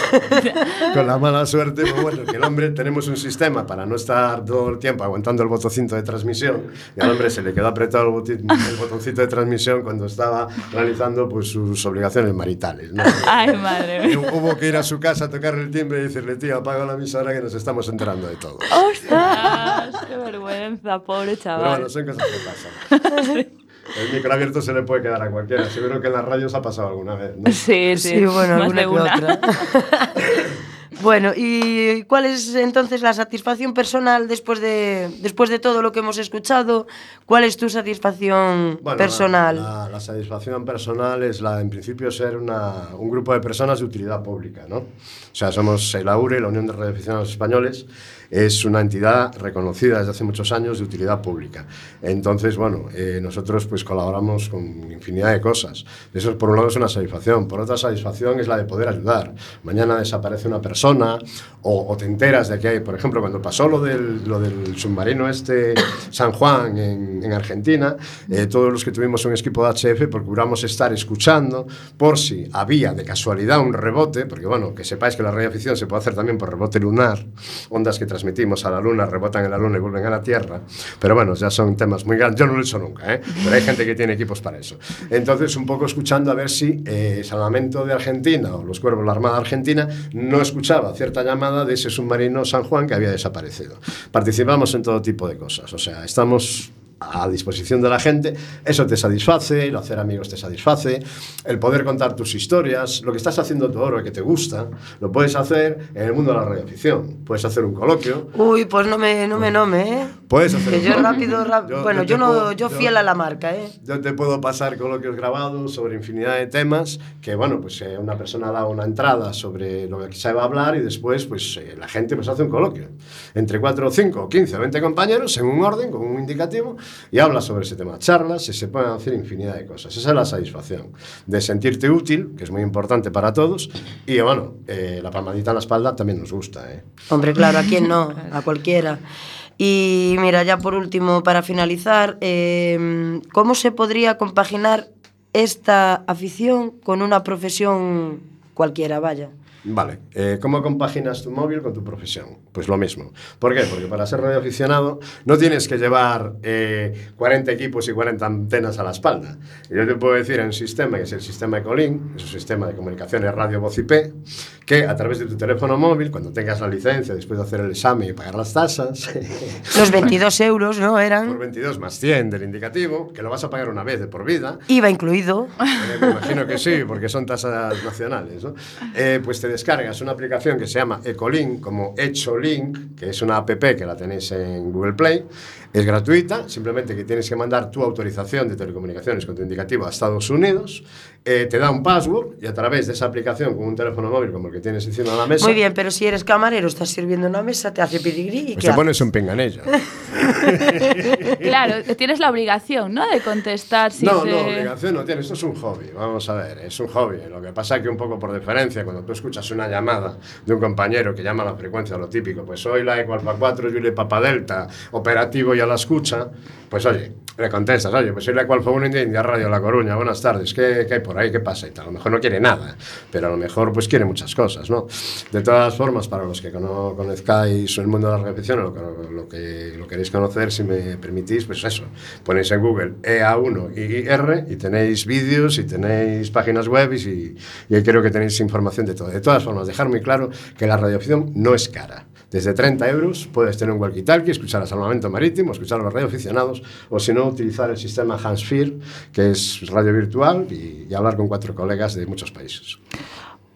Con la mala suerte, pues, bueno, que el hombre tenemos un sistema para no estar todo el tiempo aguantando el botoncito de transmisión y al hombre se le quedó apretado el, boti- el botoncito de transmisión cuando estaba realizando pues sus obligaciones maritales. ¿no? Ay, madre Y mía. hubo que ir a su casa a tocarle el timbre y decirle, tío, apaga la emisora que nos estamos enterando de todo. ¡Ostras! ¡Qué vergüenza, pobre Pero chaval! bueno, son cosas que pasan. El micro abierto se le puede quedar a cualquiera. Seguro que en las radios ha pasado alguna vez, ¿no? Sí, sí, Sí, bueno, más alguna de que una. otra. Bueno, ¿y cuál es entonces la satisfacción personal después de, después de todo lo que hemos escuchado? ¿Cuál es tu satisfacción Bueno, personal? La, la- la satisfacción personal es la, en principio, ser una- un grupo de personas de utilidad pública, ¿no? O sea, somos el AURE, la Unión de Radioaficionados Españoles, es una entidad reconocida desde hace muchos años de utilidad pública. Entonces, bueno, eh, nosotros pues colaboramos con infinidad de cosas. Eso, por un lado, es una satisfacción. Por otra, satisfacción es la de poder ayudar. Mañana desaparece una persona o, o te enteras de que hay, por ejemplo, cuando pasó lo del, lo del submarino este San Juan en, en Argentina, eh, todos los que tuvimos un equipo de HF procuramos estar escuchando por si había de casualidad un rebote, porque bueno, que sepáis que la radioafición se puede hacer también por rebote lunar, ondas que transmitimos a la luna, rebotan en la luna y vuelven a la Tierra, pero bueno, ya son temas muy grandes, yo no lo he hecho nunca, ¿eh? pero hay gente que tiene equipos para eso. Entonces, un poco escuchando a ver si eh, Salvamento de Argentina o los cuervos de la Armada Argentina no escuchaba cierta llamada de ese submarino San Juan que había desaparecido. Participamos en todo tipo de cosas, o sea, estamos a disposición de la gente, eso te satisface, el hacer amigos te satisface, el poder contar tus historias, lo que estás haciendo tú ahora que te gusta, lo puedes hacer en el mundo de la radioafición. Puedes hacer un coloquio, Uy, pues no me, no me nome, ¿eh? puedes hacer Que un yo coloquio. rápido, Yo- bueno, yo no, puedo- yo yo- fiel a la marca, ¿eh? Yo te puedo pasar coloquios grabados sobre infinidad de temas que, bueno, pues eh, una persona da una entrada sobre lo que se va a hablar y después, pues eh, la gente pues hace un coloquio. Entre 4, 5, 15 o 20 compañeros en un orden, con un indicativo, y habla sobre ese tema. Charlas y se pueden hacer infinidad de cosas. Esa es la satisfacción de sentirte útil, que es muy importante para todos, y bueno, eh, la palmadita en la espalda también nos gusta, ¿eh? Hombre, claro, a quién no, a cualquiera. Y mira, ya por último, para finalizar, eh, ¿cómo se podría compaginar esta afición con una profesión cualquiera, vaya? Vale, eh, ¿cómo compaginas tu móvil con tu profesión? Pues lo mismo. ¿Por qué? Porque para ser radioaficionado no tienes que llevar eh, 40 equipos y 40 antenas a la espalda. Yo te puedo decir en sistema, que es el sistema Ecolink, es un sistema de comunicaciones radio, voz IP, que a través de tu teléfono móvil, cuando tengas la licencia, después de hacer el examen y pagar las tasas, Los 22 euros, ¿no? por Eran 22 más 100 del indicativo, que lo vas a pagar una vez de por vida, IVA incluido. eh, me imagino que sí, porque son tasas nacionales. ¿no? Eh, pues te descargas una aplicación que se llama Ecolink, como Echolink, que es una app que la tenéis en Google Play. Es gratuita, simplemente que tienes que mandar tu autorización de telecomunicaciones con tu indicativo a Estados Unidos. eh, te da un password y a través de esa aplicación con un teléfono móvil como el que tienes encima de la mesa, Muy bien, pero si eres camarero, estás sirviendo una mesa, te hace pedigrí y pues ¿qué te haces? pones un pinganillo. Claro, tienes la obligación, ¿no? De contestar si no, te... no, obligación no tiene. Esto es un hobby. Vamos a ver, es un hobby. Lo que pasa es que un poco por deferencia, cuando tú escuchas una llamada de un compañero que llama a la frecuencia, lo típico, pues soy la Eco Alfa 4, Julie Papa Delta, operativo y a la escucha, pues oye, le contestas, oye, pues soy la Eco Alfa 1 India, Radio La Coruña, buenas tardes, ¿qué, ¿qué hay por ahí? ¿Qué pasa? Y tal. A lo mejor no quiere nada, pero a lo mejor pues quiere muchas cosas, ¿no? De todas formas, para los que no conozcáis el mundo de la repetición, lo, que- lo que lo queréis conocer, si me permitís, pues eso, ponéis en Google EA1 y IR y tenéis vídeos y tenéis páginas web y, y creo que tenéis información de todo. De todas formas, dejar muy claro que la radioafición no es cara. Desde 30 euros puedes tener un walkie-talkie, escuchar a Salvamento Marítimo, escuchar a los radioaficionados, o si no, utilizar el sistema Hansfear, que es radio virtual, y, y hablar con cuatro colegas de muchos países.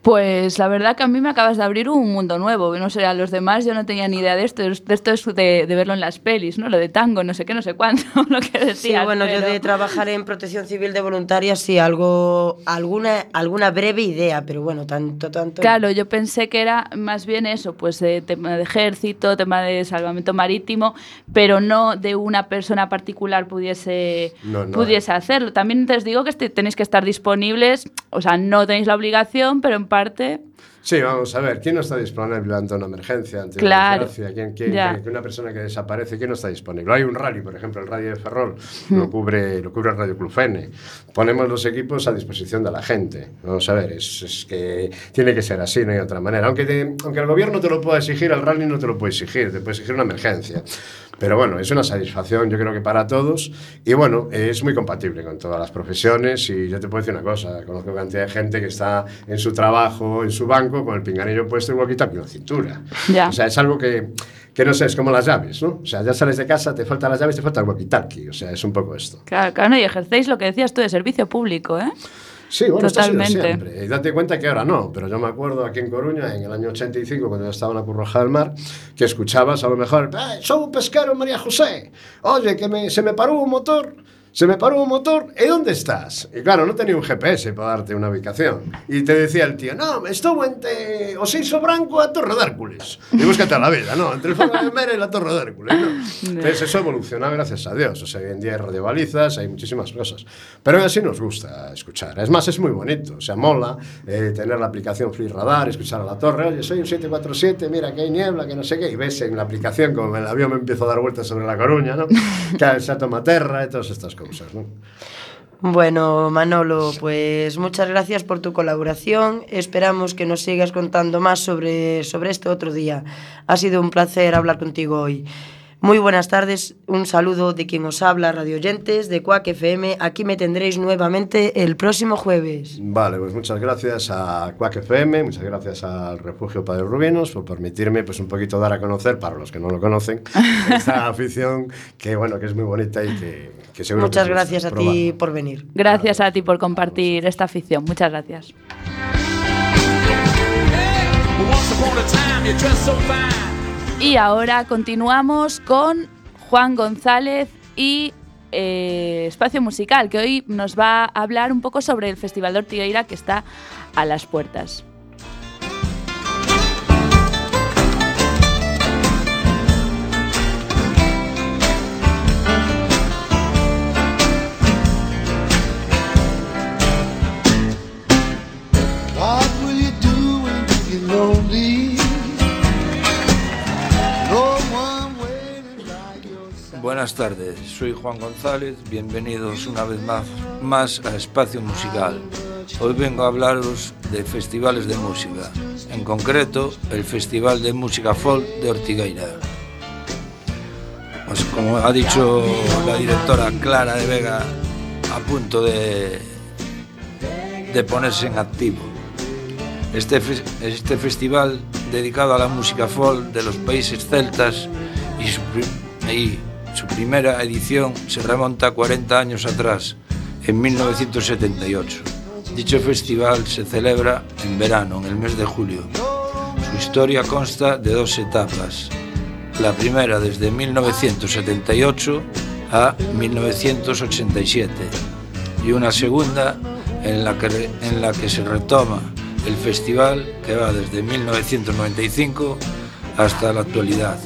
Pues la verdad que a mí me acabas de abrir un mundo nuevo. No sé, a los demás yo no tenía ni idea de esto. De esto es de, de verlo en las pelis, ¿no? Lo de tango, no sé qué, no sé cuánto, lo que Sí, bueno, yo de trabajar en protección civil de voluntarias, sí, algo, alguna, alguna breve idea, pero bueno, tanto, tanto. Claro, yo pensé que era más bien eso, pues eh, tema de ejército, tema de salvamento marítimo, pero no de una persona particular pudiese, No, no. pudiese hacerlo. También te os digo que este- tenéis que estar disponibles, o sea, no tenéis la obligación, pero en parte Sí, vamos a ver, ¿quién no está disponible ante una emergencia, ante Claro, una desgracia? ¿Quién, quién- que una persona que desaparece, ¿quién no está disponible? Hay un rally, por ejemplo, el rally de Ferrol, lo cubre, lo cubre el Radio Club Fene. Ponemos los equipos a disposición de la gente. Vamos a ver, es, es que tiene que ser así, no hay otra manera. Aunque, te- aunque el gobierno te lo pueda exigir, el rally no te lo puede exigir, te puede exigir una emergencia. Pero bueno, es una satisfacción, yo creo que para todos. Y bueno, es muy compatible con todas las profesiones. Y yo te puedo decir una cosa: conozco cantidad de gente que está en su trabajo, en su banco, con el pinganillo puesto y walkie en la cintura. Ya. O sea, es algo que, que no sé, es como las llaves, ¿no? O sea, ya sales de casa, te faltan las llaves, te falta el walkie O sea, es un poco esto. Claro, claro, y ejercéis lo que decías tú de servicio público, ¿eh? Sí, bueno, Totalmente. esto ha sido siempre. Y date cuenta que ahora no, pero yo me acuerdo aquí en Coruña, en el año 85, cuando yo estaba en la Curroja del Mar, que escuchabas a lo mejor, "Eh, soy un pesquero, María José, oye, que me, se me paró un motor, se me paró un motor, ¿y dónde estás? Y claro, no tenía un GPS para darte una ubicación. Y te decía el tío, no, estuve entre Osiso Branco a Torre de Hércules. Y búscate a la vida, ¿no? Entre el Fogo de Mera y la Torre de Hércules, ¿no? Entonces eso evoluciona gracias a Dios. O sea, hoy en día hay radiobalizas, hay muchísimas cosas. Pero así nos gusta escuchar. Es más, es muy bonito. O sea, mola eh, tener la aplicación Free Radar, escuchar a la torre. Oye, soy un 747, mira que hay niebla, que no sé qué. Y ves en la aplicación como el avión me empiezo a dar vueltas sobre la Coruña, ¿no? que el Sato Materra y todas estas cosas, ¿no? Bueno, Manolo, pues muchas gracias por tu colaboración. Esperamos que nos sigas contando más sobre, sobre este otro día. Ha sido un placer hablar contigo hoy. Muy buenas tardes, un saludo de quien os habla, radio oyentes de Cuac FM. Aquí me tendréis nuevamente el próximo jueves. Vale, pues muchas gracias a Quack FM, muchas gracias al Refugio Padre Rubinos por permitirme pues un poquito dar a conocer, para los que no lo conocen, esta afición que bueno, que es muy bonita y que, que seguro Muchas que gracias a ti por venir. Gracias a ti por compartir esta afición. Muchas gracias. Y ahora continuamos con Juan González y eh, Espacio Musical, que hoy nos va a hablar un poco sobre el Festival de Ortigueira que está a las puertas. Buenas tardes, soy Juan González, bienvenidos una vez más, más a Espacio Musical. Hoy vengo a hablaros de festivales de música, en concreto el Festival de Música Folk de Ortigueira. Pues como ha dicho la directora Clara de Vega, a punto de, de ponerse en activo. Este, este festival dedicado a la música folk de los países celtas y, su, y Su primera edición se remonta 40 años atrás, en 1978. Dicho festival se celebra en verano, en el mes de julio. Su historia consta de dos etapas. La primera desde 1978 a 1987 y una segunda en la que, en la que se retoma el festival que va desde 1995 hasta la actualidad.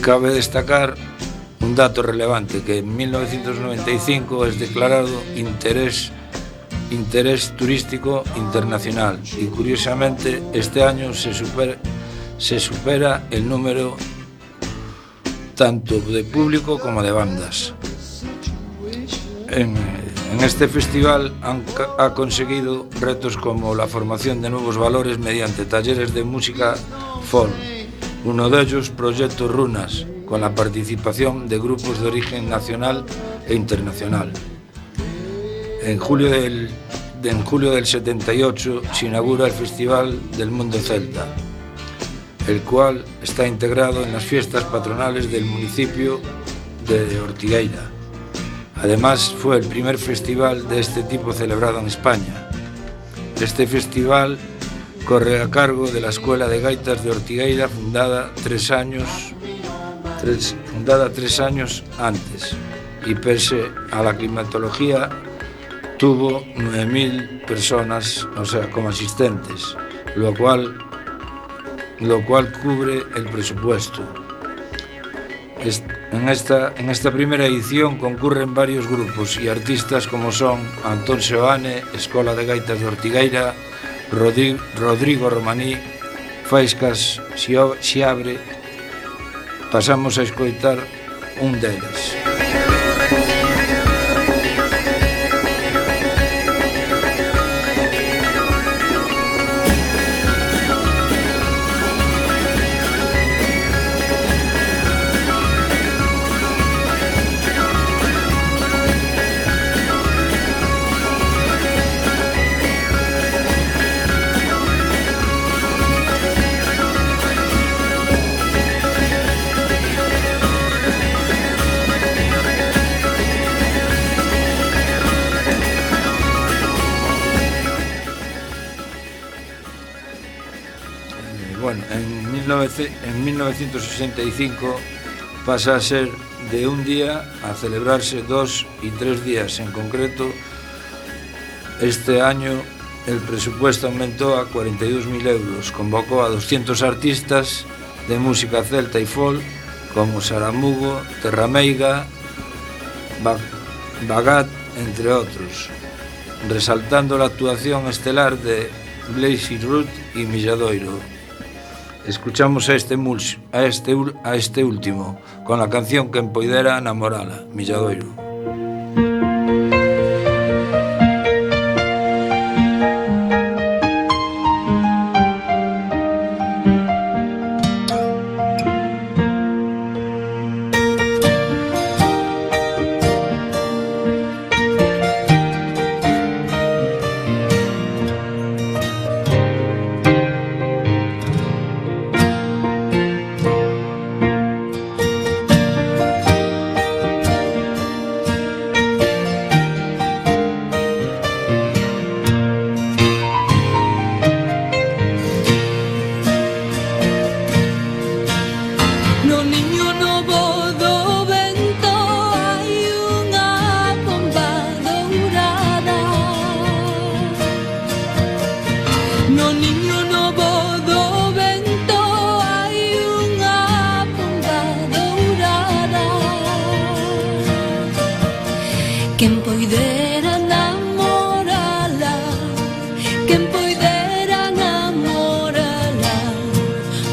Cabe destacar Un dato relevante que en 1995 es declarado interés interés turístico internacional. Y curiosamente este año se supera, se supera el número tanto de público como de bandas. En, en este festival han, ha conseguido retos como la formación de nuevos valores mediante talleres de música folk, uno de ellos Proyecto Runas, con la participación de grupos de origen nacional e internacional. En julio del, de- en julio del 78 se inaugura el Festival del Mundo Celta, el cual está integrado en las fiestas patronales del municipio de Ortigueira. Además, fue el primer festival de este tipo celebrado en España. Este festival corre a cargo de la Escuela de Gaitas de Ortigueira, fundada tres años, fundada tres años antes. Y pese a la climatología, tuvo 9.000 personas, o sea, como asistentes, lo cual, lo cual cubre el presupuesto. Es- En esta, en esta primera edición concurren varios grupos y artistas como son Antón Seoane, Escola de Gaitas de Ortigueira, Rodrigo Romaní, Faiscas Xiabre. Pasamos a escoitar un deles. 1900 en 1965 pasa a ser de un día a celebrarse dos y tres días. En concreto, este año el presupuesto aumentó a 42.000 euros. Convocó a 200 artistas de música celta y folk como Saramugo, Terrameiga, Ba- Bagat, entre otros, resaltando la actuación estelar de Blazy Root y Milladoiro. Escuchamos a este, mulch, a este, a este último, con la canción Quen poidera namorala, Milladoiro.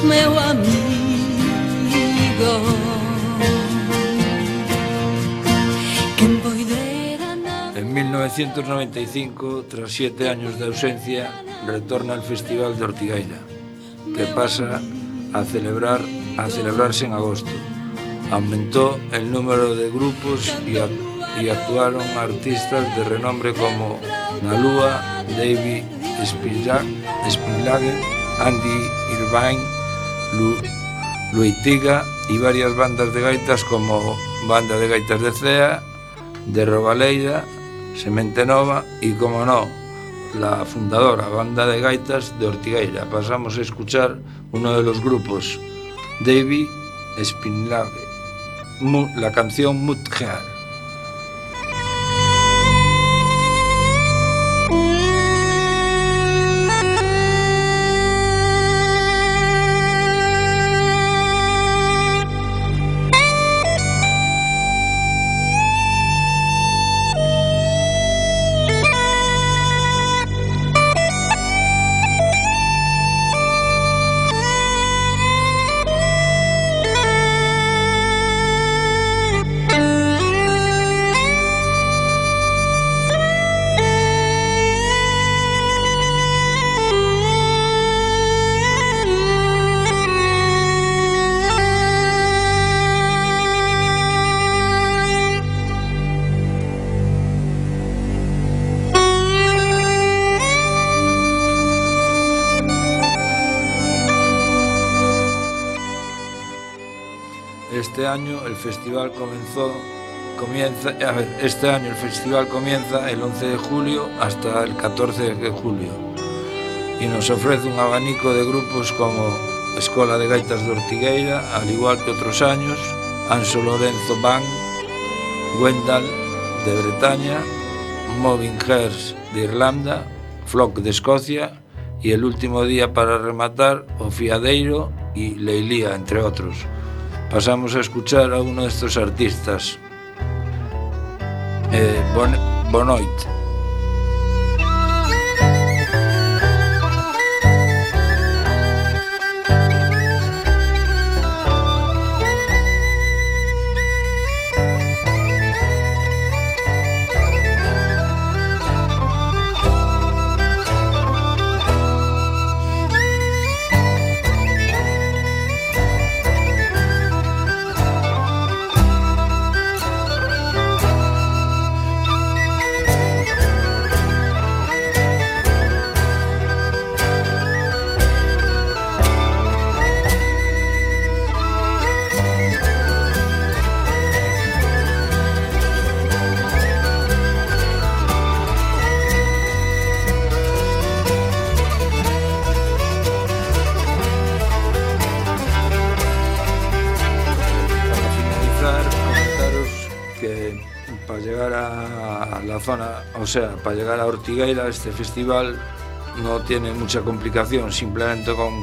meu amigo. En 1995, tras siete años de ausencia, retorna al Festival de Ortigaina, que pasa a, celebrar, a celebrarse en agosto. Aumentó el número de grupos y, a, y actuaron artistas de renombre como Nalúa, David Spillage, Andy Irvine, Lu, Luitiga e varias bandas de gaitas como Banda de Gaitas de Cea, de Robaleira, Semente Nova e, como no, la fundadora Banda de Gaitas de Ortigueira. Pasamos a escuchar uno de los grupos, Davy Spinlage, la canción Mutjar. Este año el festival comenzó comienza a ver, este año el festival comienza el 11 de julio hasta el 14 de julio y nos ofrece un abanico de grupos como Escola de Gaitas de Ortigueira, al igual que otros años, Anso Lorenzo Band, Wendal de Bretaña, Moving Hearts de Irlanda, Flock de Escocia y el último día para rematar, Ofiadeiro y Leilía, entre otros pasamos a escuchar a uno destos artistas. Eh, bon, boa noite. O sea, para llegar a Ortigueira, este festival no tiene mucha complicación, simplemente con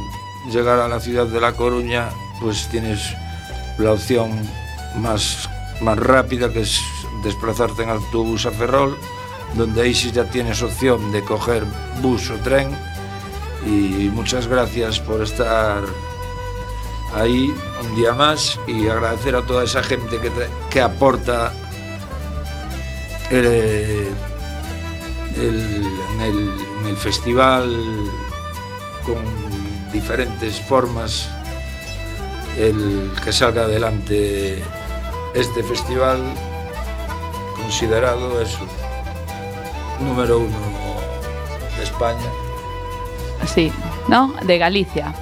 llegar a la ciudad de La Coruña, pues tienes la opción más, más rápida, que es desplazarte en autobús a Ferrol, donde ahí sí ya tienes opción de coger bus o tren. Y muchas gracias por estar ahí un día más y agradecer a toda esa gente que, que aporta eh, el- en, el, en el festival con diferentes formas el que salga adelante este festival considerado eso número uno de España Sí, ¿no? De Galicia.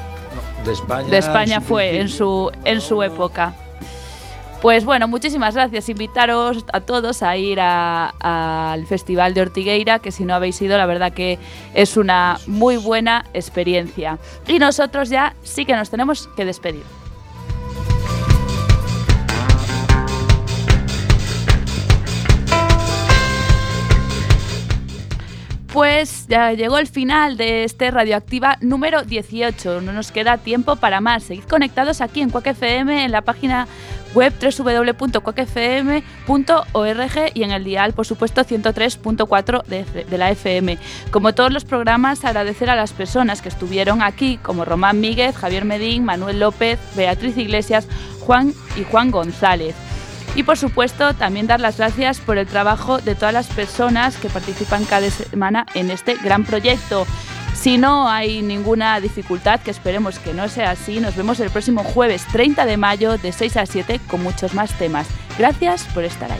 de España de España fue en su, en su época. Pues bueno, muchísimas gracias. Invitaros a todos a ir al Festival de Ortigueira, que si no habéis ido, la verdad que es una muy buena experiencia. Y nosotros ya sí que nos tenemos que despedir. Pues ya llegó el final de este Radioactiva número 18. No nos queda tiempo para más. Seguid conectados aquí en Quack FM, en la página web www.quackfm.org y en el dial, por supuesto, 103.4 de, F- de la FM. Como todos los programas, agradecer a las personas que estuvieron aquí, como Román Míguez, Javier Medín, Manuel López, Beatriz Iglesias, Juan y Juan González. Y por supuesto, también dar las gracias por el trabajo de todas las personas que participan cada semana en este gran proyecto. Si no hay ninguna dificultad, que esperemos que no sea así, nos vemos el próximo jueves 30 de mayo de 6 a 7 con muchos más temas. Gracias por estar ahí.